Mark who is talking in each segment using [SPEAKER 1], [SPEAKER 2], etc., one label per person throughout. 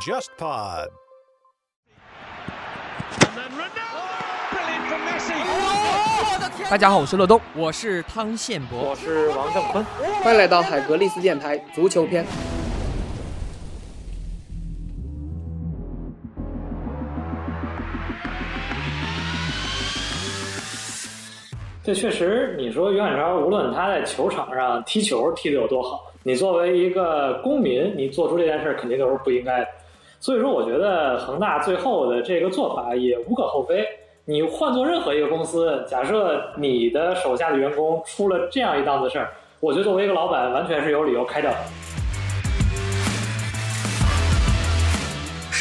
[SPEAKER 1] JustPod。
[SPEAKER 2] 大家好，我是乐东，
[SPEAKER 3] 我是汤宪博，
[SPEAKER 4] 我是王正坤，
[SPEAKER 2] 欢迎来到海格力斯电台足球篇。
[SPEAKER 4] 这确实，你说于汉超，无论他在球场上踢球踢得有多好，你作为一个公民，你做出这件事肯定都是不应该的。所以说，我觉得恒大最后的这个做法也无可厚非。你换做任何一个公司，假设你的手下的员工出了这样一档子事儿，我觉得作为一个老板，完全是有理由开掉的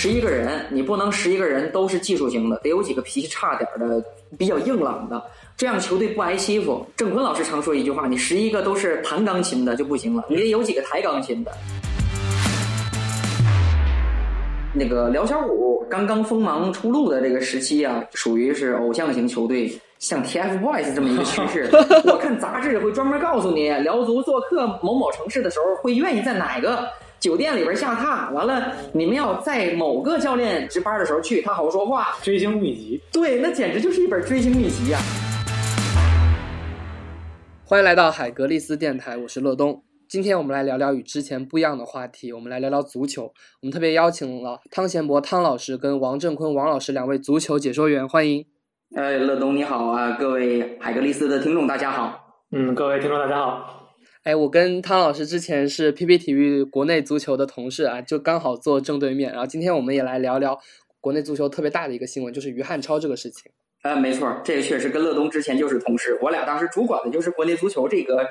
[SPEAKER 5] 十一个人，你不能十一个人都是技术型的，得有几个脾气差点的、比较硬朗的，这样球队不挨欺负。郑坤老师常说一句话：你十一个都是弹钢琴的就不行了，你得有几个抬钢琴的。那个辽小虎刚刚锋芒初露的这个时期啊，属于是偶像型球队，像 TFBOYS 这么一个趋势。我看杂志会专门告诉你，辽足做客某某城市的时候，会愿意在哪个酒店里边下榻。完了，你们要在某个教练值班的时候去，他好说话。
[SPEAKER 4] 追星秘籍，
[SPEAKER 5] 对，那简直就是一本追星秘籍呀、
[SPEAKER 2] 欢迎来到海格力斯电台，我是乐东。今天我们来聊聊与之前不一样的话题，我们来聊聊足球。我们特别邀请了汤贤博汤老师跟王振坤王老师两位足球解说员，欢迎。
[SPEAKER 5] 哎，乐东你好啊，各位海格力斯的听众大家好。
[SPEAKER 4] 嗯，各位听众大家好。
[SPEAKER 2] 哎，我跟汤老师之前是 PP 体育国内足球的同事啊，就刚好坐正对面。然后今天我们也来聊聊国内足球特别大的一个新闻，就是于汉超这个事情。
[SPEAKER 5] 呃，没错，这个确实跟乐东之前就是同事，我俩当时主管的就是国内足球这个，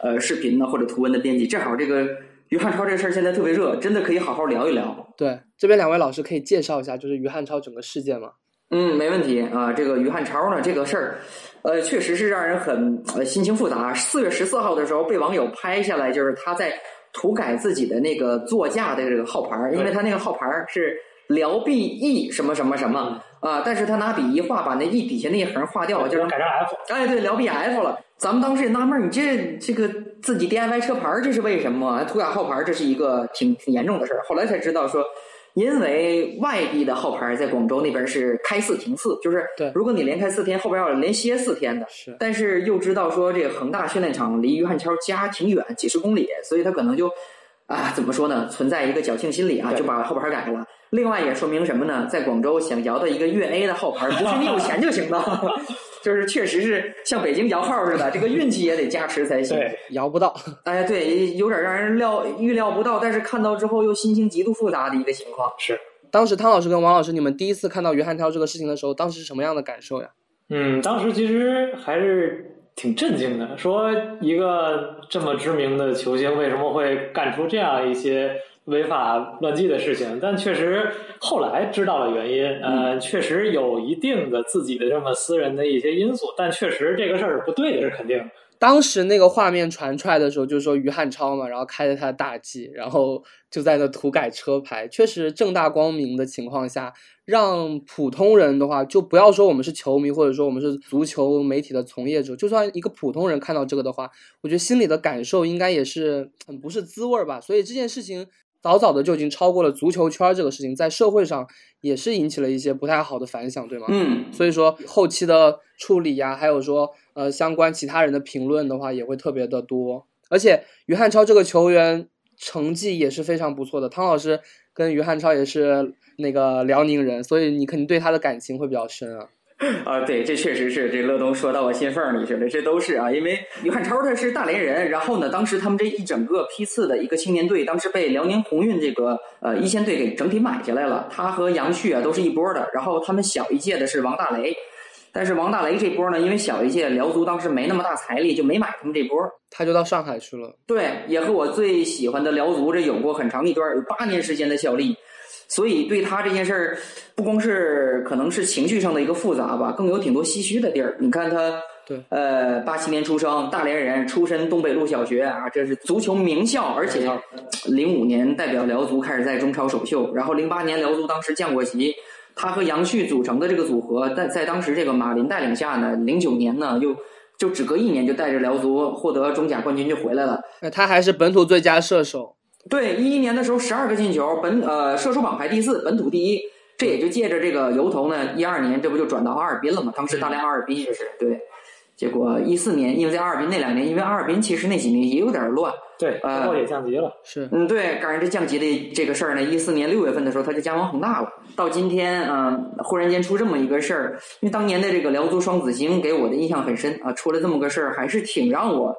[SPEAKER 5] 呃，视频呢或者图文的编辑。正好这个于汉超这事儿现在特别热，真的可以好好聊一聊。
[SPEAKER 2] 对，这边两位老师可以介绍一下，就是于汉超整个事件吗？
[SPEAKER 5] 嗯，没问题啊。这个于汉超呢，这个事儿，呃，确实是让人很呃心情复杂。四月十四号的时候，被网友拍下来，就是他在涂改自己的那个座驾的这个号牌，因为他那个号牌是辽 B E 什么什么什么啊，但是他拿笔一画，把那 E 底下那一横画掉了，就是
[SPEAKER 4] 改成 F。
[SPEAKER 5] 哎，对，辽 B F 了。咱们当时也纳闷儿，你这这个自己 DIY 车牌儿，这是为什么？涂改号牌儿，这是一个挺挺严重的事儿。后来才知道说，因为外地的号牌在广州那边是开四停四，就是如果你连开四天，后边要连歇四天的。
[SPEAKER 2] 是，
[SPEAKER 5] 但是又知道说这个恒大训练场离于汉超家挺远，几十公里，所以他可能就啊怎么说呢，存在一个侥幸心理啊，就把号牌改了。另外也说明什么呢？在广州想摇到一个粤 A 的号牌，不是你有钱就行的，就是确实是像北京摇号似的，这个运气也得加持才行。
[SPEAKER 4] 对，
[SPEAKER 2] 摇不到。
[SPEAKER 5] 哎，对，有点让人料预料不到，但是看到之后又心情极度复杂的一个情况。
[SPEAKER 4] 是。
[SPEAKER 2] 当时汤老师跟王老师，你们第一次看到于汉超这个事情的时候，当时是什么样的感受呀？
[SPEAKER 4] 嗯，当时其实还是挺震惊的，说一个这么知名的球星为什么会干出这样一些违法乱纪的事情？但确实后来知道了原因，呃，确实有一定的自己的这么私人的一些因素，但确实这个事儿是不对的，是肯定。
[SPEAKER 2] 当时那个画面传出来的时候，就是说于汉超嘛，然后开着他的大 G，然后就在那涂改车牌，确实正大光明的情况下，让普通人的话，就不要说我们是球迷，或者说我们是足球媒体的从业者，就算一个普通人看到这个的话，我觉得心里的感受应该也是很不是滋味儿吧。所以这件事情早早的就已经超过了足球圈儿这个事情，在社会上也是引起了一些不太好的反响，对吗？
[SPEAKER 5] 嗯，
[SPEAKER 2] 所以说后期的处理呀，还有说呃相关其他人的评论的话，也会特别的多。而且于汉超这个球员成绩也是非常不错的，汤老师跟于汉超也是那个辽宁人，所以你肯定对他的感情会比较深啊。
[SPEAKER 5] 啊，对，这确实是这乐东说到我心缝儿里去了，这都是啊，因为于汉超他是大连人，然后呢，当时他们这一整个批次的一个青年队，当时被辽宁宏运这个呃一线队给整体买下来了，他和杨旭啊都是一波的，然后他们小一届的是王大雷，但是王大雷这波呢，因为小一届辽足当时没那么大财力，就没买他们这波。
[SPEAKER 2] 他就到上海去了。
[SPEAKER 5] 对，也和我最喜欢的辽足这有过很长一段有八年时间的效力，所以对他这件事儿，不光是可能是情绪上的一个复杂吧，更有挺多唏嘘的地儿。你看他，
[SPEAKER 2] 对，
[SPEAKER 5] 呃，八七年出生，大连人，出身东北路小学啊，这是足球名校，而且零五年代表辽足开始在中超首秀，然后零八年辽足当时降过级。他和杨旭组成的这个组合，在在当时这个马林带领下呢，零九年呢又就只隔一年就带着辽足获得中甲冠军就回来了。
[SPEAKER 2] 呃他还是本土最佳射手。
[SPEAKER 5] 对，一一年的时候十二个进球，本呃射手榜排第四，本土第一。这也就借着这个由头呢，一二年这不就转到哈尔滨了吗？当时大连哈尔滨就是对。结果一四年，因为在哈尔滨那两年，因为哈尔滨其实那几年也有点乱，
[SPEAKER 4] 对，
[SPEAKER 5] 呃
[SPEAKER 4] 也降级了。
[SPEAKER 2] 是，
[SPEAKER 5] 嗯，对，赶上这降级的这个事儿呢，一四年六月份的时候他就加盟恒大了。到今天，嗯、忽然间出这么一个事儿，因为当年的这个辽足双子星给我的印象很深啊，出了这么个事儿，还是挺让我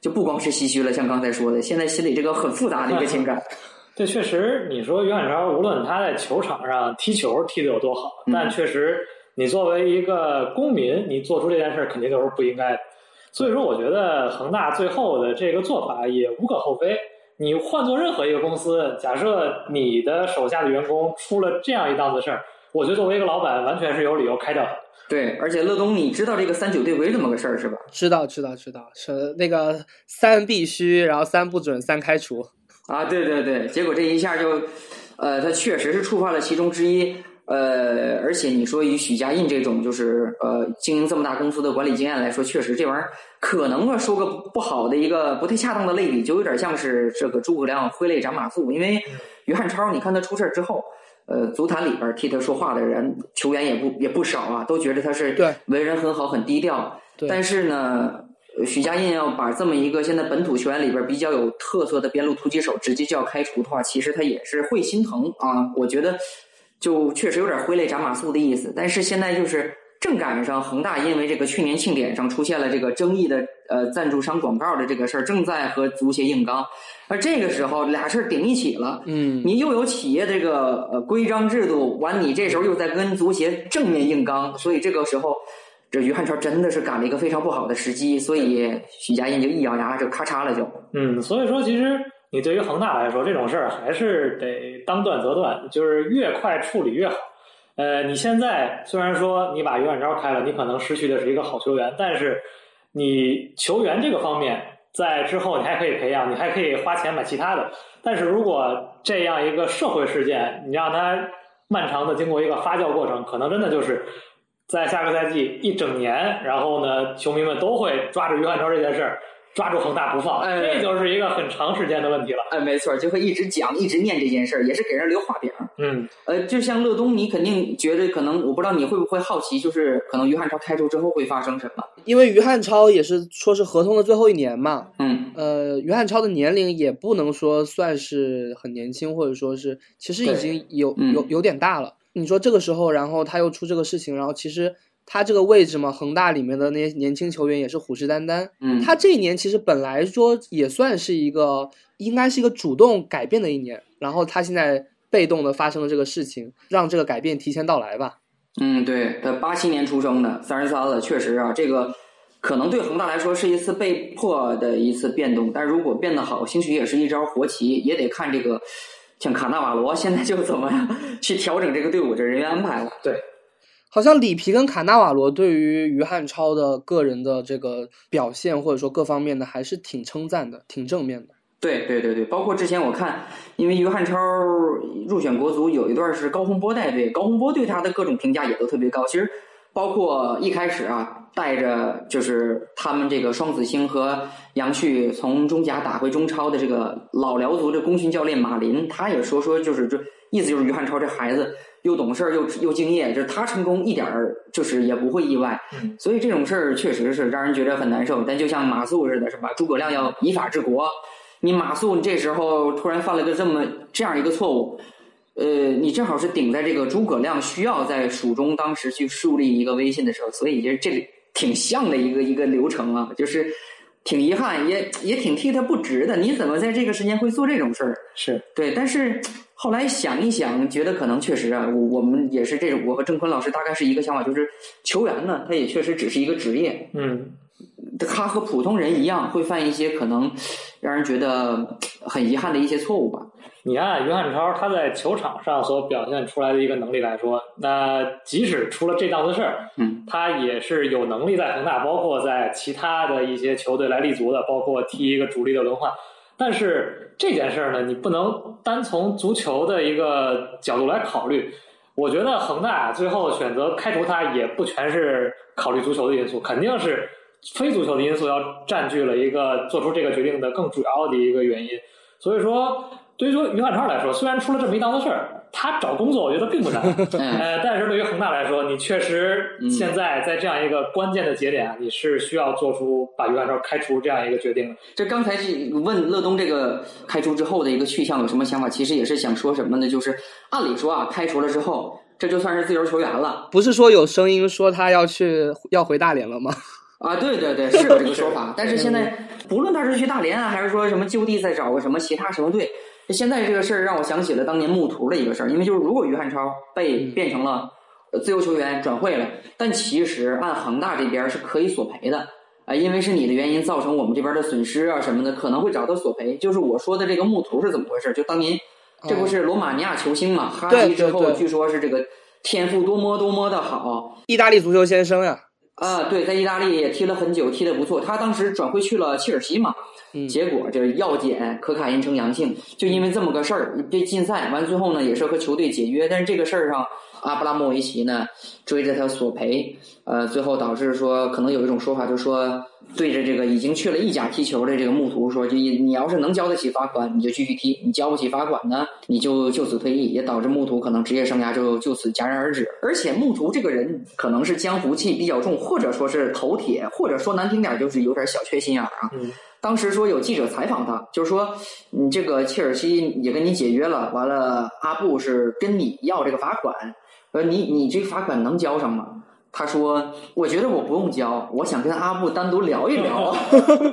[SPEAKER 5] 就不光是唏嘘了，像刚才说的，现在心里这个很复杂的一个情感。
[SPEAKER 4] 这确实，你说于海超，无论他在球场上踢球踢得有多好，
[SPEAKER 5] 嗯
[SPEAKER 4] 但确实你作为一个公民，你做出这件事儿肯定都是不应该的。所以说，我觉得恒大最后的这个做法也无可厚非。你换做任何一个公司，假设你的手下的员工出了这样一档子事儿，我觉得作为一个老板，完全是有理由开掉他。
[SPEAKER 5] 对，而且乐东，你知道这个三九队规这么个事儿是吧？
[SPEAKER 2] 知道知道知道，是那个三必须，然后三不准，三开除。
[SPEAKER 5] 啊，对对对，结果这一下就，呃，他确实是触犯了其中之一，呃，而且你说以许家印这种就是呃经营这么大公司的管理经验来说，确实这玩意儿可能啊，说个不好的一个不太恰当的类比，就有点像是这个诸葛亮挥泪斩马谡，因为于汉超，你看他出事儿之后。呃，足坛里边替他说话的人，球员也不也不少啊，都觉得他是
[SPEAKER 2] 对
[SPEAKER 5] 为人很好、很低调。
[SPEAKER 2] 对
[SPEAKER 5] 但是呢，呃许家印要把这么一个现在本土球员里边比较有特色的边路突击手直接就要开除的话，其实他也是会心疼啊。我觉得就确实有点挥泪斩马谡的意思。但是现在就是正赶上恒大因为这个去年庆典上出现了这个争议的呃赞助商广告的这个事儿，正在和足协硬刚，而这个时候俩事儿顶一起了。
[SPEAKER 2] 嗯，
[SPEAKER 5] 你又有企业这个呃规章制度，完你这时候又在跟足协正面硬刚，所以这个时候，这于汉超真的是赶了一个非常不好的时机，所以许家印就一咬牙就咔嚓了就。
[SPEAKER 4] 嗯，所以说其实你对于恒大来说，这种事儿还是得当断则断，就是越快处理越好。呃，你现在虽然说你把于汉超开了，你可能失去的是一个好球员，但是你球员这个方面，在之后你还可以培养，你还可以花钱买其他的。但是如果这样一个社会事件，你让他漫长的经过一个发酵过程，可能真的就是在下个赛季一整年，然后呢，球迷们都会抓住于汉超这件事儿，抓住恒大不放，
[SPEAKER 5] 哎
[SPEAKER 4] 这就是一个很长时间的问题了。
[SPEAKER 5] 哎，没错，就会一直讲，一直念这件事儿，也是给人留画饼。
[SPEAKER 4] 嗯，
[SPEAKER 5] 呃，就像乐东，你肯定觉得可能，我不知道你会不会好奇，就是可能于汉超开出之后会发生什么？
[SPEAKER 2] 因为于汉超也是说是合同的最后一年嘛，
[SPEAKER 5] 嗯，
[SPEAKER 2] 呃，于汉超的年龄也不能说算是很年轻，或者说是其实已经有
[SPEAKER 5] 嗯
[SPEAKER 2] 有有点大了。你说这个时候，然后他又出这个事情，然后其实他这个位置嘛，恒大里面的那些年轻球员也是虎视眈眈。
[SPEAKER 5] 嗯
[SPEAKER 2] 他这一年其实本来说也算是一个，应该是一个主动改变的一年，然后他现在被动的发生了这个事情，让这个改变提前到来吧。
[SPEAKER 5] 嗯，对，他八七年出生的，三十三了，确实啊，这个可能对恒大来说是一次被迫的一次变动，但如果变得好，兴许也是一招活棋，也得看这个像卡纳瓦罗现在就怎么去调整这个队伍的人员安排了。
[SPEAKER 4] 对，
[SPEAKER 2] 好像里皮跟卡纳瓦罗对于于汉超的个人的这个表现，或者说各方面的，还是挺称赞的，挺正面的。
[SPEAKER 5] 对对对对，包括之前我看，因为于汉超入选国足有一段是高洪波带队，高洪波对他的各种评价也都特别高。其实包括一开始啊，带着就是他们这个双子星和杨旭从中甲打回中超的这个老辽足的功勋教练马林，他也说说就是这意思就是于汉超这孩子又懂事儿又又敬业，就是他成功一点儿就是也不会意外。
[SPEAKER 4] 嗯
[SPEAKER 5] 所以这种事儿确实是让人觉得很难受。但就像马谡似的，是吧？诸葛亮要以法治国，你马谡你这时候突然犯了个这么这样一个错误，呃，你正好是顶在这个诸葛亮需要在蜀中当时去树立一个威信的时候，所以就是这里挺像的一个一个流程啊，就是挺遗憾，也也挺替他不值的。你怎么在这个时间会做这种事儿？
[SPEAKER 4] 是，
[SPEAKER 5] 对，但是后来想一想，觉得可能确实啊，我我们也是这种，我和郑坤老师大概是一个想法，就是球员呢，他也确实只是一个职业，
[SPEAKER 4] 嗯，
[SPEAKER 5] 他和普通人一样会犯一些可能让人觉得很遗憾的一些错误吧。
[SPEAKER 4] 你看于汉超他在球场上所表现出来的一个能力来说，那即使出了这档子事儿，
[SPEAKER 5] 嗯，
[SPEAKER 4] 他也是有能力在恒大，包括在其他的一些球队来立足的，包括踢一个主力的轮换。但是这件事儿呢，你不能单从足球的一个角度来考虑。我觉得恒大最后选择开除他，也不全是考虑足球的因素，肯定是非足球的因素要占据了一个做出这个决定的更主要的一个原因。所以说，对于说于汉超来说，虽然出了这么一档子事儿。他找工作，我觉得并不难，呃，但是对于恒大来说，你确实现在在这样一个关键的节点，你是需要做出把于汉超开除这样一个决定。
[SPEAKER 5] 这刚才是问乐东这个开除之后的一个去向有什么想法？其实也是想说什么呢？就是按理说啊，开除了之后，这就算是自由球员了。
[SPEAKER 2] 不是说有声音说他要去要回大连了吗？
[SPEAKER 5] 啊，对对对，是有这个说法。但是现在不论他是去大连啊，还是说什么就地再找个什么其他什么队。现在这个事儿让我想起了当年穆图的一个事儿，因为就是如果于汉超被变成了自由球员转会了，但其实按恒大这边是可以索赔的啊，因为是你的原因造成我们这边的损失啊什么的，可能会找他索赔。就是我说的这个穆图是怎么回事？就当年这不是罗马尼亚球星嘛，哈基之后据说是这个天赋多么多么的好，
[SPEAKER 2] 意大利足球先生呀。
[SPEAKER 5] 啊，对，在意大利也踢了很久，踢得不错。他当时转会去了切尔西嘛，结果这药检可卡因呈阳性，就因为这么个事儿被禁赛。完最后呢，也是和球队解约，但是这个事儿上。阿布拉莫维奇呢追着他索赔，呃，最后导致说可能有一种说法，就是说对着这个已经去了意甲踢球的这个穆图说，就你要是能交得起罚款，你就继续踢；你交不起罚款呢，你就就此退役，也导致穆图可能职业生涯就就此戛然而止。而且穆图这个人可能是江湖气比较重，或者说是头铁，或者说难听点就是有点小缺心眼儿啊。当时说有记者采访他，就是说你这个切尔西也跟你解约了，完了阿布是跟你要这个罚款。呃，你你这罚款能交上吗？他说：“我觉得我不用交，我想跟阿布单独聊一聊。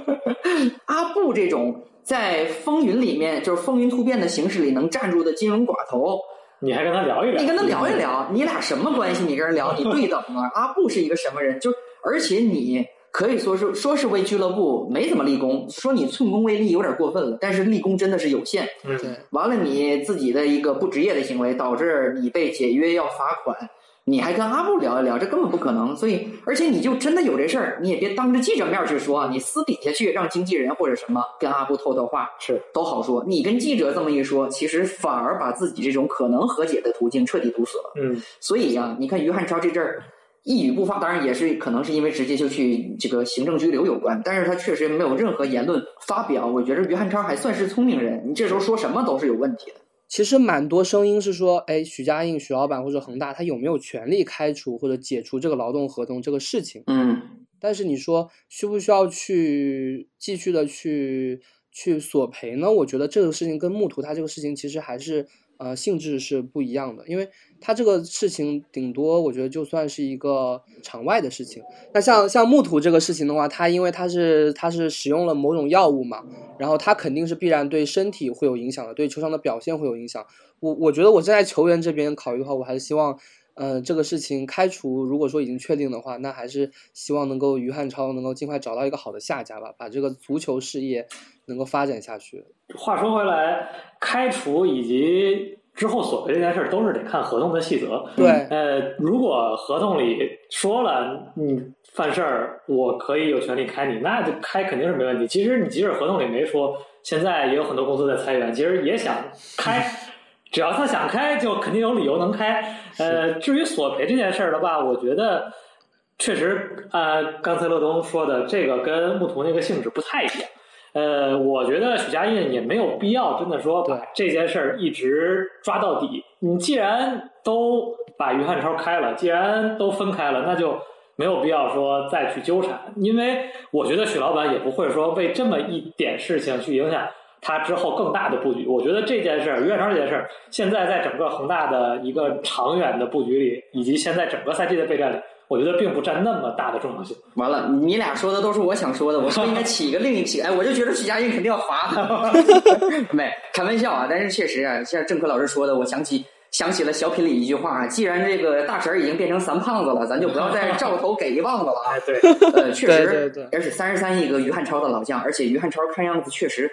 [SPEAKER 5] 阿布这种在风云里面，就是风云突变的形式里能站住的金融寡头，
[SPEAKER 4] 你还跟他聊一聊？
[SPEAKER 5] 你跟他聊一聊，你俩什么关系？你跟人聊，你对等吗？阿布是一个什么人？就而且你。”可以说是说是为俱乐部没怎么立功，说你寸功未立有点过分了，但是立功真的是有限。
[SPEAKER 2] 对，
[SPEAKER 5] 完了你自己的一个不职业的行为，导致你被解约要罚款，你还跟阿布聊一聊，这根本不可能。所以，而且你就真的有这事儿，你也别当着记者面去说，你私底下去让经纪人或者什么跟阿布透透话，
[SPEAKER 4] 是
[SPEAKER 5] 都好说。你跟记者这么一说，其实反而把自己这种可能和解的途径彻底堵死了。
[SPEAKER 4] 嗯，
[SPEAKER 5] 所以呀，你看于汉超这阵儿。一语不发，当然也是可能是因为直接就去这个行政拘留有关，但是他确实没有任何言论发表。我觉得于汉超还算是聪明人，你这时候说什么都是有问题的。
[SPEAKER 2] 其实蛮多声音是说，哎，许家印、许老板或者恒大，他有没有权利开除或者解除这个劳动合同这个事情？
[SPEAKER 5] 嗯，
[SPEAKER 2] 但是你说需不需要去继续的去去索赔呢？我觉得这个事情跟木图他这个事情其实还是。呃，性质是不一样的，因为他这个事情顶多我觉得就算是一个场外的事情。那像像木土这个事情的话，他因为他是他是使用了某种药物嘛，然后他肯定是必然对身体会有影响的，对球场的表现会有影响。我我觉得我站在球员这边考虑的话，我还是希望，呃，这个事情开除如果说已经确定的话，那还是希望能够于汉超能够尽快找到一个好的下家吧，把这个足球事业能够发展下去。
[SPEAKER 4] 话说回来，开除以及之后索赔这件事儿，都是得看合同的细则。
[SPEAKER 2] 对，
[SPEAKER 4] 呃，如果合同里说了你犯事儿，我可以有权利开你，那就开肯定是没问题。其实你即使合同里没说，现在也有很多公司在裁员，其实也想开，只要他想开，就肯定有理由能开。呃，至于索赔这件事儿的话，我觉得确实呃刚才乐东说的，这个跟木图那个性质不太一样。呃，我觉得许家印也没有必要真的说把这件事儿一直抓到底。你既然都把于汉超开了，既然都分开了，那就没有必要说再去纠缠。因为我觉得许老板也不会说为这么一点事情去影响他之后更大的布局。我觉得这件事儿，于汉超这件事儿，现在在整个恒大的一个长远的布局里，以及现在整个赛季的备战里。我觉得并不占那么大的重要性。
[SPEAKER 5] 完了，你俩说的都是我想说的，我是不是应该起一个另一起？哎，我就觉得许家印肯定要罚他。没开玩笑啊，但是确实啊，像郑科老师说的，我想起。想起了小品里一句话：“既然这个大婶已经变成三胖子了，咱就不要再照头给一棒子了。”
[SPEAKER 4] 哎，对，
[SPEAKER 5] 呃，确实，而且三十三亿个于汉超的老将，而且于汉超看样子确实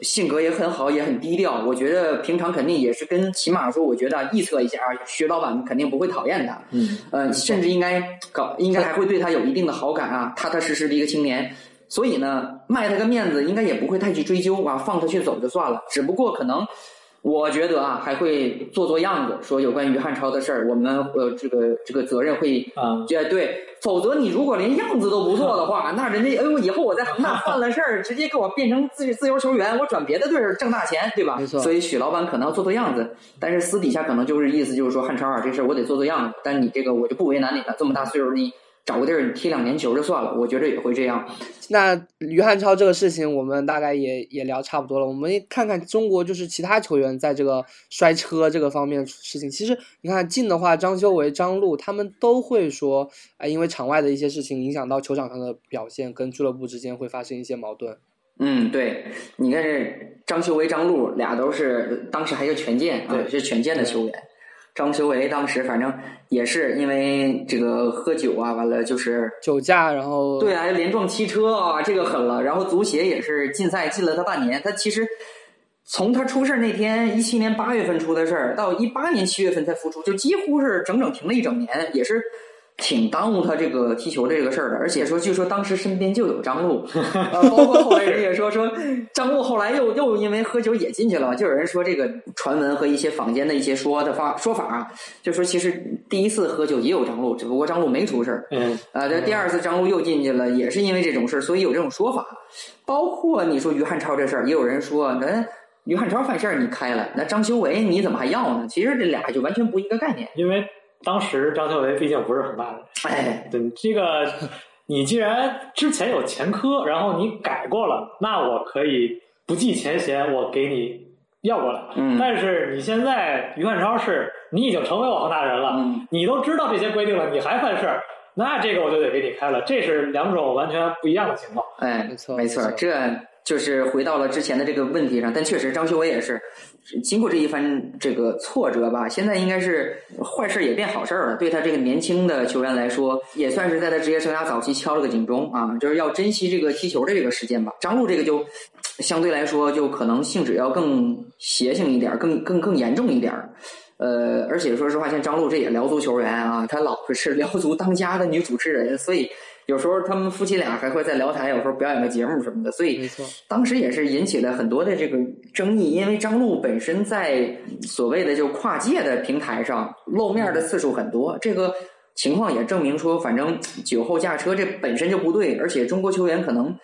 [SPEAKER 5] 性格也很好，也很低调。我觉得平常肯定也是跟起码说，我觉得臆测一下，薛老板肯定不会讨厌他，
[SPEAKER 2] 嗯，
[SPEAKER 5] 呃，甚至应该搞，应该还会对他有一定的好感啊，踏踏实实的一个青年。所以呢，卖他个面子，应该也不会太去追究啊，放他去走就算了。只不过可能。我觉得啊，还会做做样子，说有关于汉超的事儿，我们呃这个这个责任会
[SPEAKER 4] 啊，
[SPEAKER 5] 哎对，否则你如果连样子都不做的话，那人家哎呦以后我在恒大犯了事儿，直接给我变成自自由球员，我转别的队儿挣大钱，对吧？
[SPEAKER 2] 没错
[SPEAKER 5] 所以许老板可能要做做样子，但是私底下可能就是意思就是说汉超啊这事儿我得做做样子，但你这个我就不为难你了，这么大岁数你找个地儿踢两年球就算了，我觉得也会这样。
[SPEAKER 2] 那于汉超这个事情，我们大概也也聊差不多了。我们看看中国就是其他球员在这个摔车这个方面的事情。其实你看近的话，张修为、张路他们都会说，哎，因为场外的一些事情影响到球场上的表现，跟俱乐部之间会发生一些矛盾。
[SPEAKER 5] 嗯，对，你看这张修为、张路俩都是当时还是权健啊，
[SPEAKER 4] 对
[SPEAKER 5] 是权健的球员。张修为当时反正也是因为这个喝酒啊，完了就是
[SPEAKER 2] 酒驾，然后
[SPEAKER 5] 对啊，连撞汽车啊，这个狠了。然后足协也是禁赛禁了他半年。他其实从他出事那天，一七年八月份出的事儿，到一八年七月份才复出，就几乎是整整停了一整年，也是挺耽误他这个踢球的这个事儿的。而且说，据说当时身边就有张路，呃，包括后来人也说说张路后来又又因为喝酒也进去了，就有人说这个传闻和一些坊间的一些说的发说法啊，就说其实第一次喝酒也有张路，只不过张路没出事儿。
[SPEAKER 4] 嗯，
[SPEAKER 5] 啊，这第二次张路又进去了，也是因为这种事儿，所以有这种说法。包括你说于汉超这事儿，也有人说，那于汉超犯事儿你开了，那张修为你怎么还要呢？其实这俩就完全不一个概念。
[SPEAKER 4] 因为当时张修为毕竟不是恒大的人，
[SPEAKER 5] 哎，
[SPEAKER 4] 对这个，你既然之前有前科，然后你改过了，那我可以不计前嫌，我给你要过来。
[SPEAKER 5] 嗯
[SPEAKER 4] 但是你现在于汉超是，你已经成为我恒大人了，
[SPEAKER 5] 嗯
[SPEAKER 4] 你都知道这些规定了，你还犯事儿，那这个我就得给你开了，这是两种完全不一样的情况。
[SPEAKER 5] 哎，
[SPEAKER 2] 没错
[SPEAKER 5] 没，错这就是回到了之前的这个问题上。但确实，张学伟也是经过这一番这个挫折吧，现在应该是坏事也变好事了。对他这个年轻的球员来说，也算是在他职业生涯早期敲了个警钟啊，就是要珍惜这个踢球的这个时间吧。张路这个就相对来说，就可能性质要更邪性一点，更更更严重一点。呃，而且说实话，像张璐这也辽足球员啊，他老婆是辽足当家的女主持人，所以有时候他们夫妻俩还会在聊台有时候表演个节目什么的，所以当时也是引起了很多的这个争议，因为张璐本身在所谓的就跨界的平台上露面的次数很多，这个情况也证明说，反正酒后驾车这本身就不对，而且中国球员可能。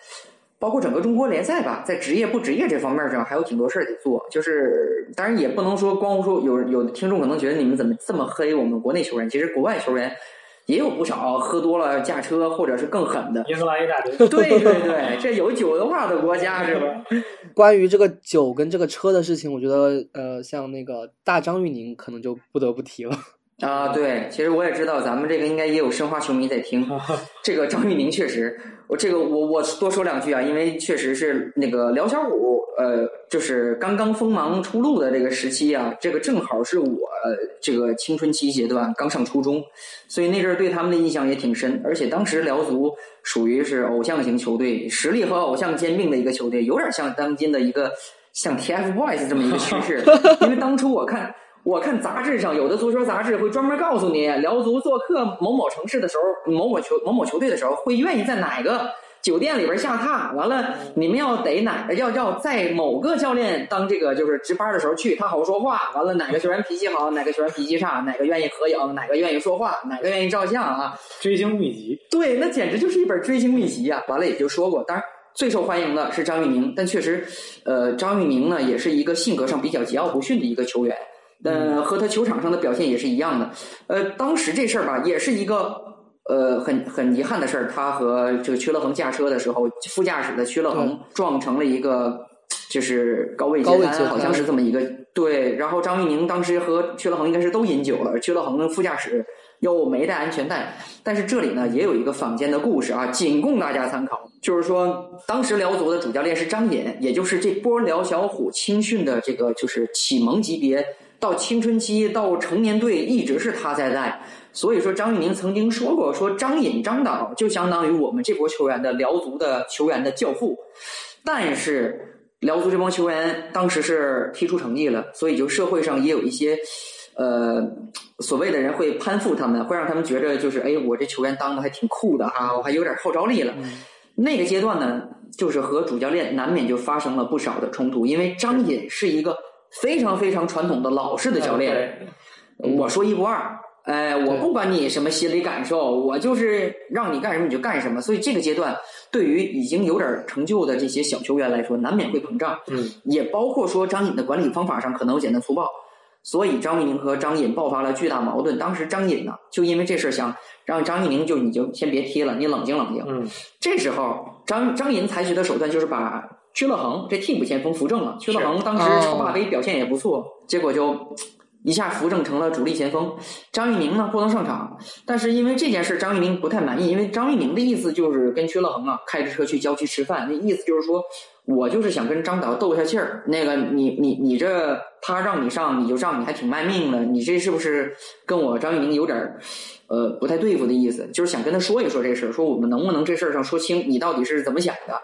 [SPEAKER 5] 包括整个中国联赛吧，在职业不职业这方面上，还有挺多事儿得做。就是当然也不能说光说有有的听众可能觉得你们怎么这么黑我们国内球员，其实国外球员也有不少喝多了驾车或者是更狠的。
[SPEAKER 4] 英格兰一大堆，
[SPEAKER 5] 对对对，这有酒的话的国家是吧？
[SPEAKER 2] 关于这个酒跟这个车的事情，我觉得呃，像那个大张玉宁可能就不得不提了。
[SPEAKER 5] 啊，对，其实我也知道咱们这个应该也有申花球迷在听。这个张玉宁确实，我这个我我多说两句啊，因为确实是那个辽小虎，呃，就是刚刚锋芒初露的这个时期啊，这个正好是我、呃这个青春期阶段，刚上初中，所以那阵儿对他们的印象也挺深。而且当时辽足属于是偶像型球队，实力和偶像兼并的一个球队，有点像当今的一个像 TFBOYS 这么一个趋势。因为当初我看。我看杂志上有的足球杂志会专门告诉你，辽足做客某某城市的时候，某某球某某球队的时候，会愿意在哪个酒店里边下榻。完了，你们要得哪要要在某个教练当这个就是值班的时候去，他好说话。完了，哪个球员脾气好，哪个球员脾气差，哪个愿意合影，哪个愿意说话，哪个愿意照相啊？
[SPEAKER 4] 追星秘籍。
[SPEAKER 5] 对，那简直就是一本追星秘籍啊！完了也就说过，当然最受欢迎的是张玉宁，但确实，呃，张玉宁呢也是一个性格上比较桀骜不驯的一个球员。呃，和他球场上的表现也是一样的。呃，当时这事儿吧，也是一个呃很很遗憾的事儿。他和这个薛乐恒驾车的时候，副驾驶的薛乐恒撞成了一个就是高位截瘫，好像是这么一个对。然后张玉宁当时和薛乐恒应该是都饮酒了，薛乐恒副驾驶又没带安全带。但是这里呢，也有一个坊间的故事啊，仅供大家参考。就是说，当时辽足的主教练是张隐，也就是这波辽小虎青训的这个就是启蒙级别。到青春期到成年队一直是他在带，所以说张玉宁曾经说过，说张隐张导就相当于我们这波球员的辽足的球员的教父，但是辽足这帮球员当时是踢出成绩了，所以就社会上也有一些呃所谓的人会攀附他们，会让他们觉得就是哎，我这球员当的还挺酷的啊，我还有点号召力了。那个阶段呢，就是和主教练难免就发生了不少的冲突，因为张隐是一个。非常非常传统的老式的教练。我说一不二，哎，我不管你什么心理感受，我就是让你干什么你就干什么。所以这个阶段，对于已经有点成就的这些小球员来说，难免会膨胀。
[SPEAKER 4] 嗯，
[SPEAKER 5] 也包括说张颖的管理方法上可能有简单粗暴，所以张玉宁和张颖爆发了巨大矛盾。当时张颖呢，就因为这事儿想让张玉宁就你就先别踢了，你冷静冷静。
[SPEAKER 4] 嗯，
[SPEAKER 5] 这时候张张颖采取的手段就是把屈乐恒这替补前锋扶正了。屈乐恒当时超霸杯表现也不错，结果就。一下扶正成了主力前锋，张玉宁呢不能上场，但是因为这件事，张玉宁不太满意，因为张玉宁的意思就是跟薛乐恒啊开着车去郊区吃饭，那意思就是说我就是想跟张导斗一下气儿。那个你你你这他让你上你就上，你还挺卖命的，你这是不是跟我张玉宁有点呃不太对付的意思？就是想跟他说一说这事儿，说我们能不能这事儿上说清，你到底是怎么想的？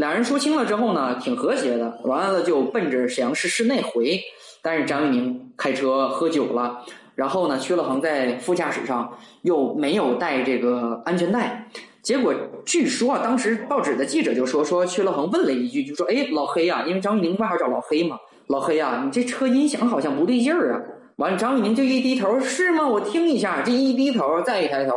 [SPEAKER 5] 俩人说清了之后呢，挺和谐的，完了就奔着沈阳市市内回。但是张玉宁开车喝酒了，然后呢，薛乐恒在副驾驶上又没有带这个安全带，结果据说啊，当时报纸的记者就说说薛乐恒问了一句，就说：“哎，老黑呀，因为张玉宁外号叫老黑嘛，老黑呀，你这车音响好像不对劲儿啊。”完了，张玉宁就一低头：“是吗？我听一下。”这一低头，再一抬头。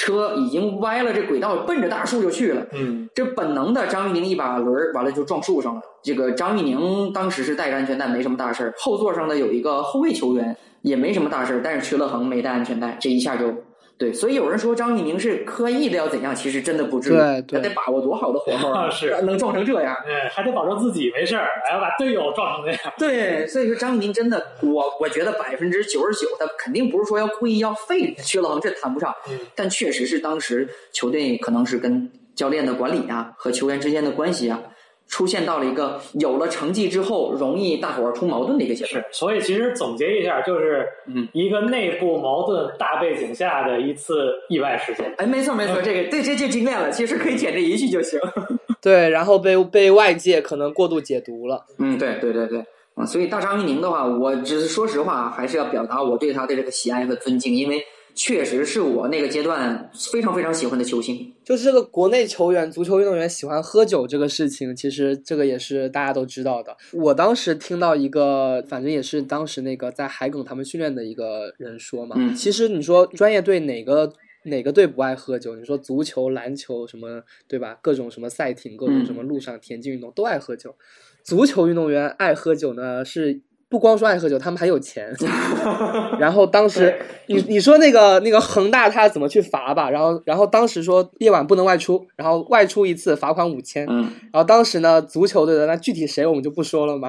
[SPEAKER 5] 车已经歪了，这轨道奔着大树就去了。
[SPEAKER 4] 嗯，
[SPEAKER 5] 这本能的张玉宁一把轮完了就撞树上了。这个张玉宁当时是带着安全带，没什么大事后座上的有一个后卫球员也没什么大事但是曲乐恒没带安全带，这一下就。对，所以有人说张玉宁是刻意的要怎样，其实真的不至于。
[SPEAKER 2] 对，他
[SPEAKER 5] 得把握多好的活口
[SPEAKER 4] 啊，是
[SPEAKER 5] 能撞成这样。
[SPEAKER 4] 哎，还得保证自己没事儿，还要把队友撞成那样。
[SPEAKER 5] 对，所以说张玉宁真的，我我觉得百分之九十九，他肯定不是说要故意要废薛乐恒，这谈不上。
[SPEAKER 4] 嗯，
[SPEAKER 5] 但确实是当时球队可能是跟教练的管理啊和球员之间的关系啊。出现到了一个有了成绩之后容易大伙儿出矛盾的一个阶段，
[SPEAKER 4] 是，所以其实总结一下，就是
[SPEAKER 5] 嗯，
[SPEAKER 4] 一个内部矛盾大背景下的一次意外事件。
[SPEAKER 5] 哎，没错没错，这个对这就经验了，其实可以简这一句就行。
[SPEAKER 2] 对，然后被被外界可能过度解读了。
[SPEAKER 5] 嗯，对对对对，啊，所以大张一宁的话，我只是说实话，还是要表达我对他的这个喜爱和尊敬，因为。确实是我那个阶段非常非常喜欢的球星。
[SPEAKER 2] 就是这个国内球员、足球运动员喜欢喝酒这个事情，其实这个也是大家都知道的。我当时听到一个，反正也是当时那个在海埂他们训练的一个人说嘛，其实你说专业队哪个哪个队不爱喝酒？你说足球、篮球什么，对吧？各种什么赛艇，各种什么路上田径运动都爱喝酒。足球运动员爱喝酒呢是。不光说爱喝酒，他们还有钱。然后当时，你你说那个那个恒大他怎么去罚吧？然后然后当时说夜晚不能外出，然后外出一次罚款五千。
[SPEAKER 5] 嗯。
[SPEAKER 2] 然后当时呢，足球队的那具体谁我们就不说了嘛。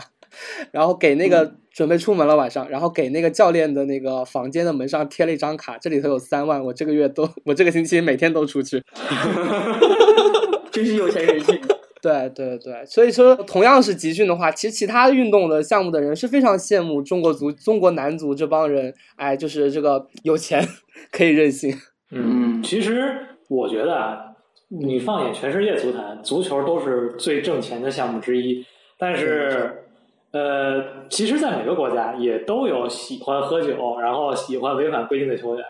[SPEAKER 2] 然后给那个准备出门了晚上，然后给那个教练的那个房间的门上贴了一张卡，这里头有三万，我这个月都我这个星期每天都出去。
[SPEAKER 5] 真是有钱任性。
[SPEAKER 2] 对对对，所以说同样是集训的话，其实其他运动的项目的人是非常羡慕中国足、中国男足这帮人，哎，就是这个有钱 可以任性。
[SPEAKER 4] 嗯，其实我觉得啊，你放眼全世界足坛，足球都是最挣钱的项目之一。但是，呃，其实，在每个国家也都有喜欢喝酒，然后喜欢违反规定的球员。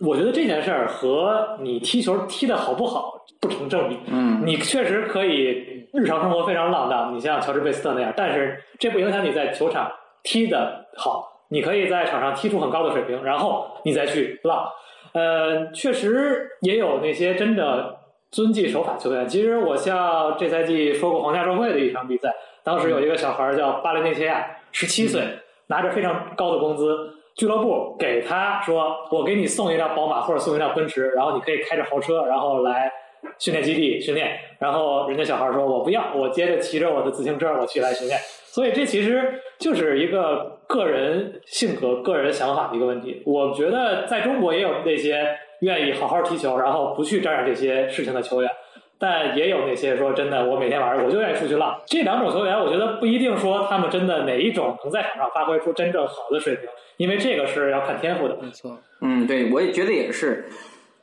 [SPEAKER 4] 我觉得这件事儿和你踢球踢的好不好不成正比。
[SPEAKER 5] 嗯，
[SPEAKER 4] 你确实可以日常生活非常浪荡，你像乔治贝斯特那样，但是这不影响你在球场踢的好。你可以在场上踢出很高的水平，然后你再去浪。呃，确实也有那些真的遵纪守法球员。其实我像这赛季说过皇家社会的一场比赛，当时有一个小孩叫巴雷内切亚，十七岁，拿着非常高的工资。俱乐部给他说：“我给你送一辆宝马或者送一辆奔驰，然后你可以开着豪车，然后来训练基地训练。”然后人家小孩说：“我不要，我接着骑着我的自行车，我去来训练。”所以这其实就是一个个人性格、个人想法的一个问题。我觉得在中国也有那些愿意好好踢球，然后不去沾染这些事情的球员。但也有那些说真的，我每天晚上我就愿意出去浪。这两种球员，我觉得不一定说他们真的哪一种能在场上发挥出真正好的水平，因为这个是要看天赋的。
[SPEAKER 2] 没错，
[SPEAKER 5] 嗯，对，我也觉得也是。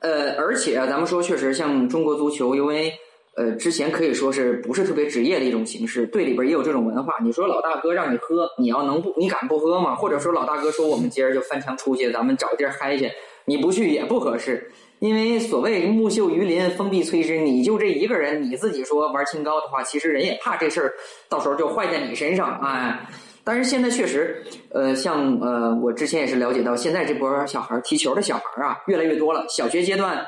[SPEAKER 5] 呃，而且啊，咱们说确实，像中国足球，因为呃之前可以说是不是特别职业的一种形式，队里边也有这种文化。你说老大哥让你喝，你要能不，你敢不喝吗？或者说老大哥说我们今儿就翻墙出去，咱们找地儿嗨去，你不去也不合适。因为所谓木秀于林，风必摧之。你就这一个人，你自己说玩清高的话，其实人也怕这事儿到时候就坏在你身上。哎，但是现在确实，呃，像呃，我之前也是了解到，现在这波小孩踢球的小孩啊，越来越多了。小学阶段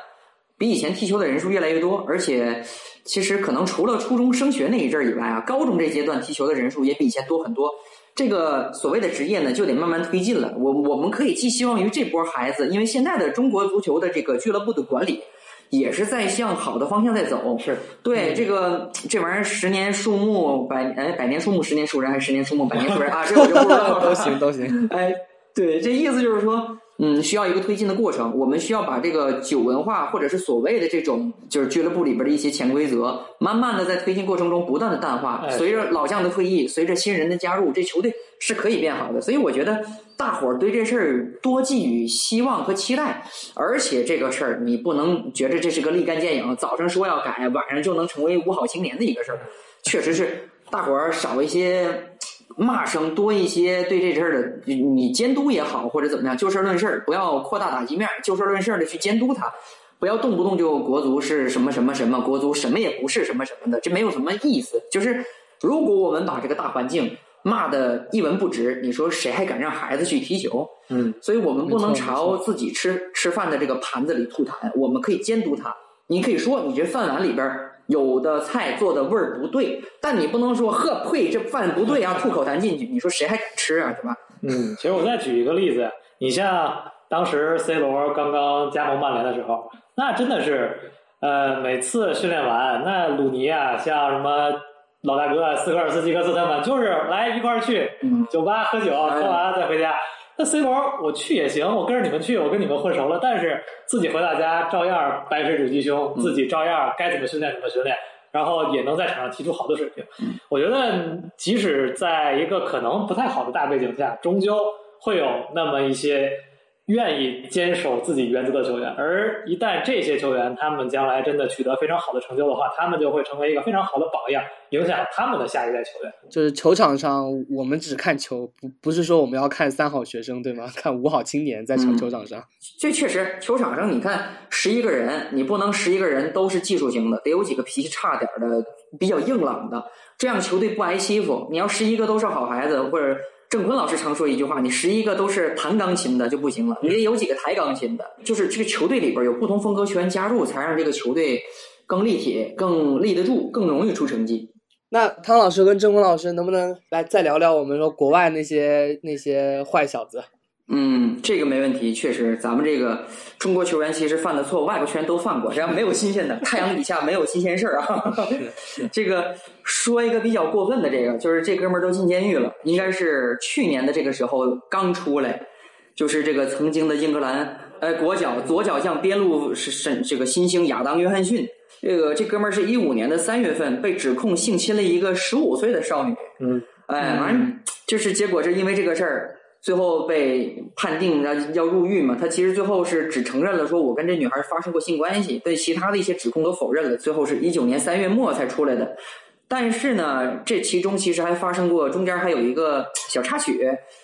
[SPEAKER 5] 比以前踢球的人数越来越多，而且其实可能除了初中升学那一阵儿以外啊，高中这阶段踢球的人数也比以前多很多。这个所谓的职业呢，就得慢慢推进了。我我们可以寄希望于这波孩子，因为现在的中国足球的这个俱乐部的管理。也是在向好的方向在走，
[SPEAKER 4] 是
[SPEAKER 5] 对这个这玩意儿十年树木百哎百年树木十年树人还是十年树木百年树人啊？这我就不知道
[SPEAKER 2] 都行都行。
[SPEAKER 5] 哎，对，这意思就是说，嗯，需要一个推进的过程。我们需要把这个酒文化或者是所谓的这种就是俱乐部里边的一些潜规则，慢慢的在推进过程中不断的淡化。随着老将的退役，随着新人的加入，这球队是可以变好的。所以我觉得。大伙儿对这事儿多寄予希望和期待，而且这个事儿你不能觉着这是个立竿见影，早上说要改，晚上就能成为五好青年的一个事儿。确实是大伙儿少一些骂声，多一些对这事儿的你监督也好，或者怎么样，就事论事，不要扩大打击面，就事论事的去监督他，不要动不动就国足是什么什么什么，国足什么也不是什么什么的，这没有什么意思。就是如果我们把这个大环境。骂的一文不值，你说谁还敢让孩子去踢球？
[SPEAKER 4] 嗯，
[SPEAKER 5] 所以我们不能朝自己吃吃饭的这个盘子里吐痰，我们可以监督他。你可以说你这饭碗里边有的菜做的味儿不对，但你不能说呵呸，这饭不对啊，吐口痰进去。你说谁还敢吃啊？是吧？
[SPEAKER 4] 嗯，其实我再举一个例子，你像当时 C 罗刚刚加盟曼联的时候，那真的是呃，每次训练完，那鲁尼啊，像什么。老大哥斯科尔斯基格斯他们就是来一块儿去酒吧喝酒，喝完了再回家。那 C 罗我去也行，我跟着你们去，我跟你们混熟了。但是自己回到家照样白水煮鸡胸，自己照样该怎么训练怎么训练，然后也能在场上踢出好的水平。我觉得即使在一个可能不太好的大背景下，终究会有那么一些。愿意坚守自己原则的球员，而一旦这些球员他们将来真的取得非常好的成就的话，他们就会成为一个非常好的榜样，影响他们的下一代球员。
[SPEAKER 2] 就是球场上，我们只看球，不不是说我们要看三好学生，对吗？看五好青年在球球场上。
[SPEAKER 5] 这确实，球场上你看十一个人，你不能十一个人都是技术型的，得有几个脾气差点的、比较硬朗的，这样球队不挨欺负。你要十一个都是好孩子，或者。郑坤老师常说一句话：“你十一个都是弹钢琴的就不行了，你得有几个抬钢琴的。就是这个球队里边有不同风格球员加入，才让这个球队更立体、更立得住、更容易出成绩。”
[SPEAKER 2] 那汤老师跟郑坤老师能不能来再聊聊我们说国外那些那些坏小子？
[SPEAKER 5] 嗯，这个没问题。确实，咱们这个中国球员其实犯的错，外国球员都犯过，这样没有新鲜的。太阳底下没有新鲜事儿啊。这个说一个比较过分的，这个就是这哥们儿都进监狱了，应该是去年的这个时候刚出来，就是这个曾经的英格兰呃国脚左脚将边路是是这个新星亚当约翰逊。这个这哥们儿是一五年的三月份被指控性侵了一个十五岁的少女。
[SPEAKER 4] 嗯，
[SPEAKER 5] 哎，完就是结果是因为这个事儿。最后被判定要要入狱嘛？他其实最后是只承认了说我跟这女孩发生过性关系，对其他的一些指控都否认了。最后是一九年三月末才出来的。但是呢，这其中其实还发生过，中间还有一个小插曲，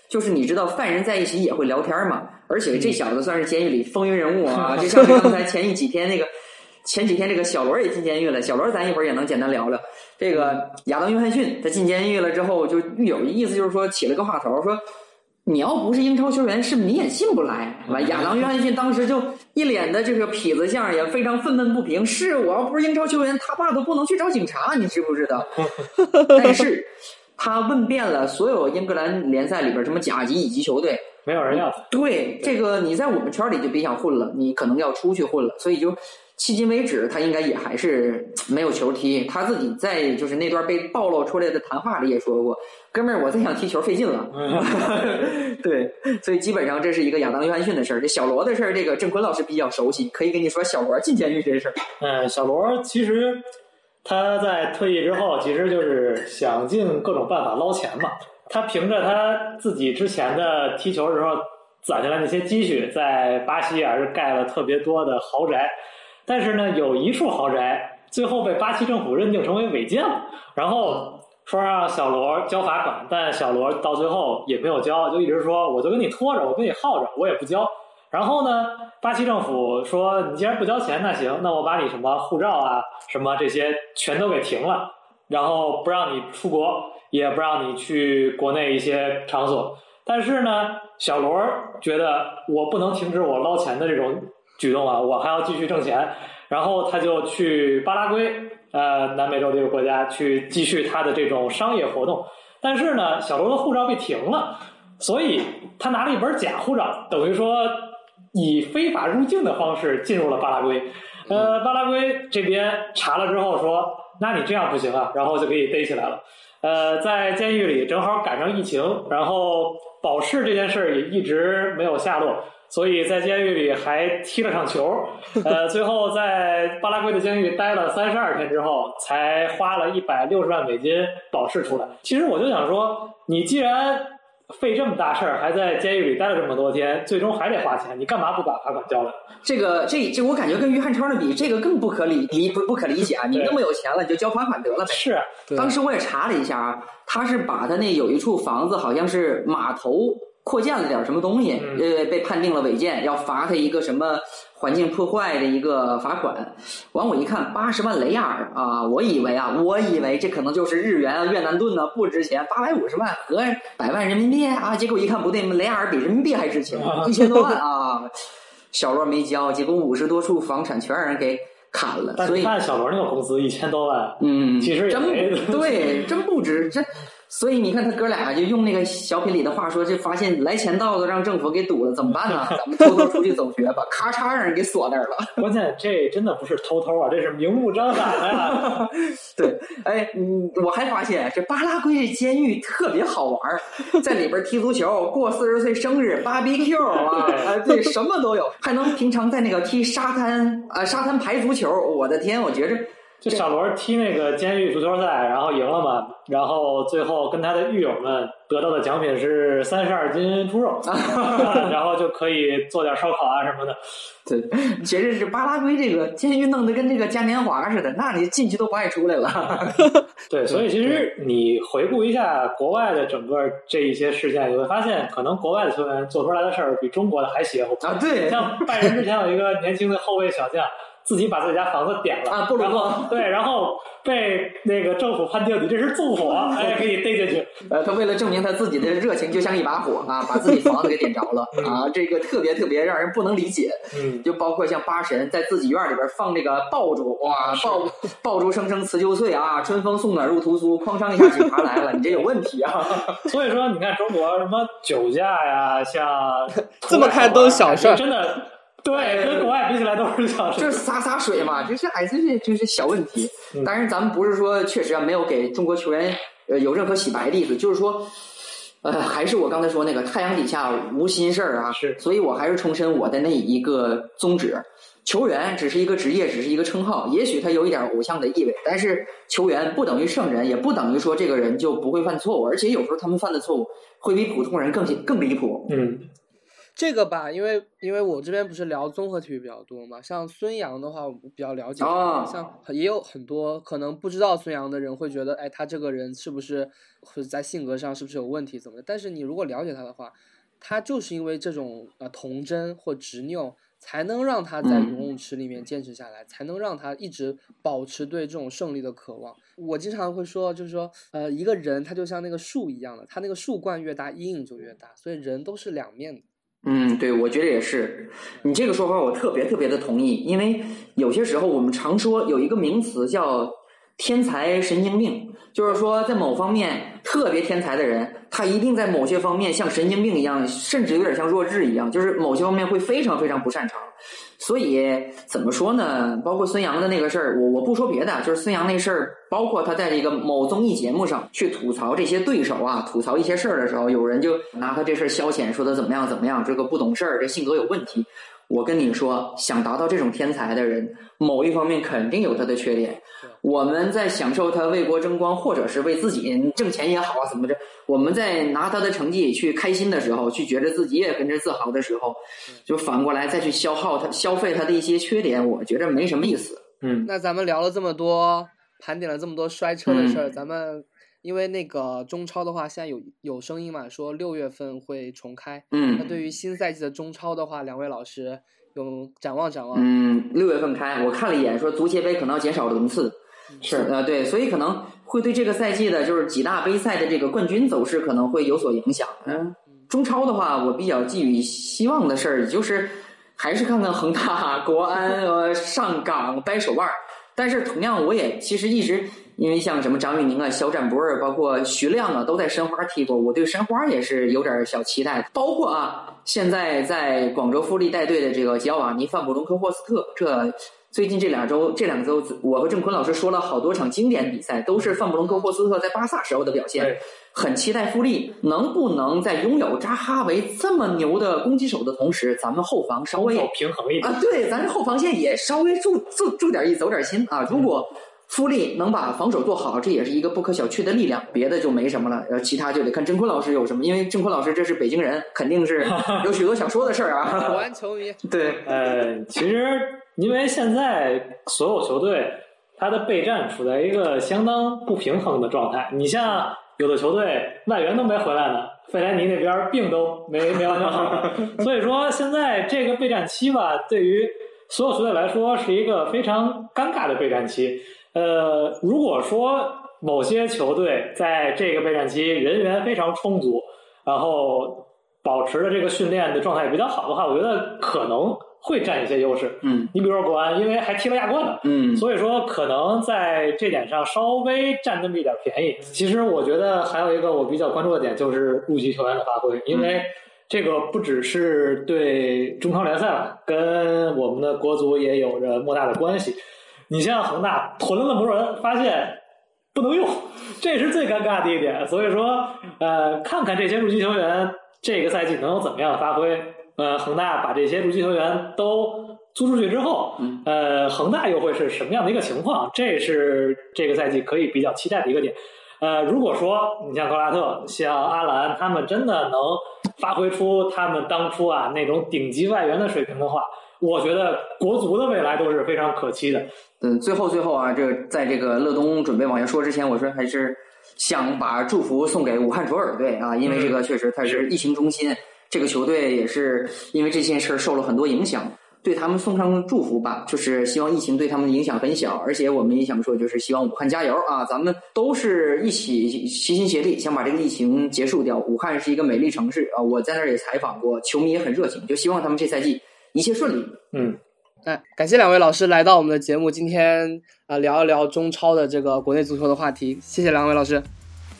[SPEAKER 5] 就是你知道犯人在一起也会聊天嘛？而且这小子算是监狱里风云人物啊！就像刚才前一几天那个，前几天这个小罗也进监狱了。小罗咱一会儿也能简单聊聊。这个亚当约翰逊他进监狱了之后，就有意思就是说起了个话头说。你要不是英超球员，是你也进不来。完，亚当约翰逊当时就一脸的这个痞子相，也非常愤愤不平。是我要不是英超球员，他爸都不能去找警察，你知不知道？但是，他问遍了所有英格兰联赛里边什么甲级、乙级球队，
[SPEAKER 4] 没有人要。
[SPEAKER 5] 对这个，你在我们圈里就别想混了，你可能要出去混了。所以就迄今为止，他应该也还是没有球踢。他自己在就是那段被暴露出来的谈话里也说过。哥们儿，我再想踢球费劲了。对，所以基本上这是一个亚当约翰逊的事儿。这小罗的事儿，这个郑坤老师比较熟悉，可以跟你说小罗进监狱这事儿。
[SPEAKER 4] 嗯，小罗其实他在退役之后，其实就是想尽各种办法捞钱嘛。他凭着他自己之前的踢球时候攒下来那些积蓄，在巴西啊是盖了特别多的豪宅。但是呢，有一处豪宅最后被巴西政府认定成为违建了，然后。说让小罗交罚款，但小罗到最后也没有交，就一直说我就跟你拖着，我跟你耗着，我也不交。然后呢，巴西政府说你既然不交钱，那行，那我把你什么护照啊、什么这些全都给停了，然后不让你出国，也不让你去国内一些场所。但是呢，小罗觉得我不能停止我捞钱的这种举动啊，我还要继续挣钱。然后他就去巴拉圭，呃，南美洲这个国家去继续他的这种商业活动。但是呢，小罗的护照被停了，所以他拿了一本假护照，等于说以非法入境的方式进入了巴拉圭。呃，巴拉圭这边查了之后说，那你这样不行啊，然后就给你逮起来了。呃，在监狱里正好赶上疫情，然后保释这件事儿也一直没有下落，所以在监狱里还踢了场球。呃，最后在巴拉圭的监狱待了三十二天之后，才花了一百六十万美金保释出来。其实我就想说，你既然费这么大事儿，还在监狱里待了这么多天，最终还得花钱，你干嘛不把罚款交了？
[SPEAKER 5] 这个这这，我感觉跟于汉超的比，这个更不可理理不不可理解啊！你那么有钱了，你就交罚款得了呗。
[SPEAKER 4] 是，
[SPEAKER 5] 当时我也查了一下啊，他是把他那有一处房子，好像是码头扩建了点什么东西，呃，被判定了违建，要罚他一个什么环境破坏的一个罚款。完我一看，八十万雷亚尔啊，我以为啊，我以为这可能就是日元啊、越南盾呢，不值钱，八百五十万和百万人民币啊，结果一看不对，雷亚尔比人民币还值钱，一千多万啊。小罗没交，结果五十多处房产全让人给砍了。所以
[SPEAKER 4] 看小罗那个工资一千多万，
[SPEAKER 5] 嗯，
[SPEAKER 4] 其实
[SPEAKER 5] 真对，真不值。这所以你看他哥俩就用那个小品里的话说，就发现来钱道子让政府给堵了，怎么办呢？咱们偷偷出去走穴吧，咔嚓让人给锁那儿了。
[SPEAKER 4] 关键这真的不是偷偷啊，这是明目张胆的呀。
[SPEAKER 5] 对，哎，嗯，我还发现这巴拉圭这监狱特别好玩在里边踢足球，过四十岁生日，BBQ 啊，啊，对，什么都有，还能平常在那个踢沙滩啊，沙滩排足球。我的天，我觉着。
[SPEAKER 4] 就小罗踢那个监狱足球赛，然后赢了嘛，然后最后跟他的狱友们得到的奖品是三十二斤猪肉，然后就可以做点烧烤啊什么的。
[SPEAKER 5] 对，其实是巴拉圭这个监狱弄得跟这个嘉年华似的，那你进去都不爱出来了。
[SPEAKER 4] 对，所以其实你回顾一下国外的整个这一些事件，你会发现，可能国外的球员做出来的事儿比中国的还邪乎
[SPEAKER 5] 啊。对，
[SPEAKER 4] 像拜仁之前有一个年轻的后卫小将。自己把自己家房子点了
[SPEAKER 5] 啊，不
[SPEAKER 4] 然后对，然后被那个政府判定你这是纵火，哎，给你逮进去。
[SPEAKER 5] 呃，他为了证明他自己的热情就像一把火啊，把自己房子给点着了啊，这个特别特别让人不能理解。
[SPEAKER 4] 嗯，
[SPEAKER 5] 就包括像八神在自己院里边放这个爆竹，哇，爆爆竹声声辞旧岁啊，春风送暖入屠苏，哐当一下警察来了，你这有问题啊。
[SPEAKER 4] 所以说，你看中国什么酒驾呀，像
[SPEAKER 2] 这么看都是小事儿，
[SPEAKER 4] 真的。对，跟国外比起来都是小事，
[SPEAKER 5] 就是洒洒水嘛，就是哎，这是就是小问题。当然，咱们不是说确实啊，没有给中国球员呃有任何洗白的意思，就是说，呃，还是我刚才说那个太阳底下无心事儿啊。
[SPEAKER 4] 是，
[SPEAKER 5] 所以我还是重申我的那一个宗旨：球员只是一个职业，只是一个称号，也许他有一点偶像的意味，但是球员不等于圣人，也不等于说这个人就不会犯错误，而且有时候他们犯的错误会比普通人更更离谱。
[SPEAKER 4] 嗯。
[SPEAKER 2] 这个吧，因为因为我这边不是聊综合体育比较多嘛，像孙杨的话，我比较了解。像也有很多可能不知道孙杨的人会觉得，哎，他这个人是不是或者在性格上是不是有问题怎么的？但是你如果了解他的话，他就是因为这种呃童真或执拗，才能让他在游泳池里面坚持下来，才能让他一直保持对这种胜利的渴望。我经常会说，就是说，呃，一个人他就像那个树一样的，他那个树冠越大，阴影就越大，所以人都是两面的。
[SPEAKER 5] 嗯，对，我觉得也是。你这个说法我特别特别的同意，因为有些时候我们常说有一个名词叫“天才神经病”，就是说在某方面特别天才的人，他一定在某些方面像神经病一样，甚至有点像弱智一样，就是某些方面会非常非常不擅长。所以怎么说呢？包括孙杨的那个事儿，我我不说别的，就是孙杨那事儿，包括他在这个某综艺节目上去吐槽这些对手啊，吐槽一些事儿的时候，有人就拿他这事儿消遣，说他怎么样怎么样，这个不懂事儿，这性格有问题。我跟你说，想达到这种天才的人，某一方面肯定有他的缺点。我们在享受他为国争光，或者是为自己挣钱也好啊，怎么着？我们在拿他的成绩去开心的时候，去觉得自己也跟着自豪的时候，就反过来再去消耗他、消费他的一些缺点，我觉着没什么意思。
[SPEAKER 4] 嗯，
[SPEAKER 2] 那咱们聊了这么多，盘点了这么多摔车的事儿，咱们。因为那个中超的话，现在有有声音嘛，说六月份会重开。
[SPEAKER 5] 嗯，
[SPEAKER 2] 那对于新赛季的中超的话，两位老师有展望展望？
[SPEAKER 5] 嗯，六月份开，我看了一眼，说足协杯可能要减少轮次。是呃对，所以可能会对这个赛季的就是几大杯赛的这个冠军走势可能会有所影响。嗯，中超的话，我比较寄予希望的事儿也就是还是看看恒大、国安、呃上港掰手腕儿。但是同样，我也其实一直因为像什么张玉宁啊、肖战博尔，包括徐亮啊，都在申花踢过，我对申花也是有点小期待。包括啊，现在在广州富力带队的这个吉奥瓦尼·范布隆科霍斯特，这最近这两周这两周，我和郑坤老师说了好多场经典比赛，都是范布隆科霍斯特在巴萨时候的表现。很期待富力能不能在拥有扎哈维这么牛的攻击手的同时，咱们后防稍微
[SPEAKER 4] 平衡一点
[SPEAKER 5] 啊，对，咱这后防线也稍微注注注点意，走点心啊。如果富力能把防守做好，这也是一个不可小觑的力量。别的就没什么了，呃，其他就得看郑坤老师有什么，因为郑坤老师这是北京人，肯定是有许多想说的事儿啊。
[SPEAKER 2] 国安球迷，
[SPEAKER 5] 对，
[SPEAKER 4] 呃，其实因为现在所有球队他的备战处在一个相当不平衡的状态，你像。有的球队外援都没回来呢，费莱尼那边病都没没完全好，所以说现在这个备战期吧，对于所有球队来说是一个非常尴尬的备战期。呃，如果说某些球队在这个备战期人员非常充足，然后保持的这个训练的状态也比较好的话，我觉得可能。会占一些优势，
[SPEAKER 5] 嗯，
[SPEAKER 4] 你比如说国安，因为还踢了亚冠呢，
[SPEAKER 5] 嗯，
[SPEAKER 4] 所以说可能在这点上稍微占那么一点便宜。其实我觉得还有一个我比较关注的点就是入籍球员的发挥，因为这个不只是对中超联赛了，跟我们的国足也有着莫大的关系。你像恒大囤了那么多人，发现不能用，这是最尴尬的一点。所以说，呃，看看这些入籍球员这个赛季能有怎么样的发挥。呃，恒大把这些入籍球员都租出去之后，呃，恒大又会是什么样的一个情况？这是这个赛季可以比较期待的一个点。呃，如果说你像格拉特、像阿兰，他们真的能发挥出他们当初啊那种顶级外援的水平的话，我觉得国足的未来都是非常可期的。
[SPEAKER 5] 嗯，最后最后啊，这在这个乐东准备往下说之前，我说还是想把祝福送给武汉卓尔队啊，因为这个确实它是疫情中心。这个球队也是因为这件事受了很多影响，对他们送上祝福吧。就是希望疫情对他们的影响很小，而且我们也想说，就是希望武汉加油啊！咱们都是一起齐心协力，想把这个疫情结束掉。武汉是一个美丽城市啊，我在那儿也采访过，球迷也很热情，就希望他们这赛季一切顺利。
[SPEAKER 4] 嗯，
[SPEAKER 2] 那感谢两位老师来到我们的节目，今天啊聊一聊中超的这个国内足球的话题，谢谢两位老师。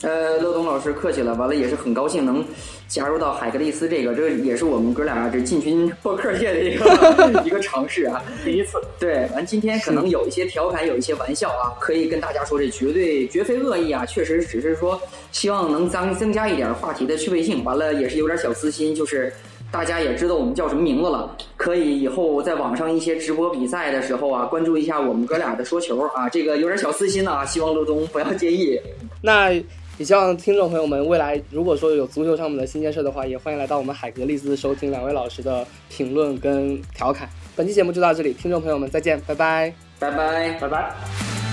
[SPEAKER 5] 呃，乐东老师客气了，完了也是很高兴能加入到海格力斯这个，这也是我们哥俩这进军播客界的一个 一个尝试啊，
[SPEAKER 4] 第一次。
[SPEAKER 5] 对，完今天可能有一些调侃，有一些玩笑啊，可以跟大家说，这绝对绝非恶意啊，确实只是说希望能增增加一点话题的趣味性，完了也是有点小私心，就是大家也知道我们叫什么名字了，可以以后在网上一些直播比赛的时候啊，关注一下我们哥俩的说球啊，这个有点小私心啊，希望乐东不要介意。
[SPEAKER 2] 那。也希望听众朋友们未来如果说有足球上面的新鲜事的话，也欢迎来到我们海格力斯收听两位老师的评论跟调侃。本期节目就到这里，听众朋友们再见，拜拜，
[SPEAKER 5] 拜拜，
[SPEAKER 4] 拜拜。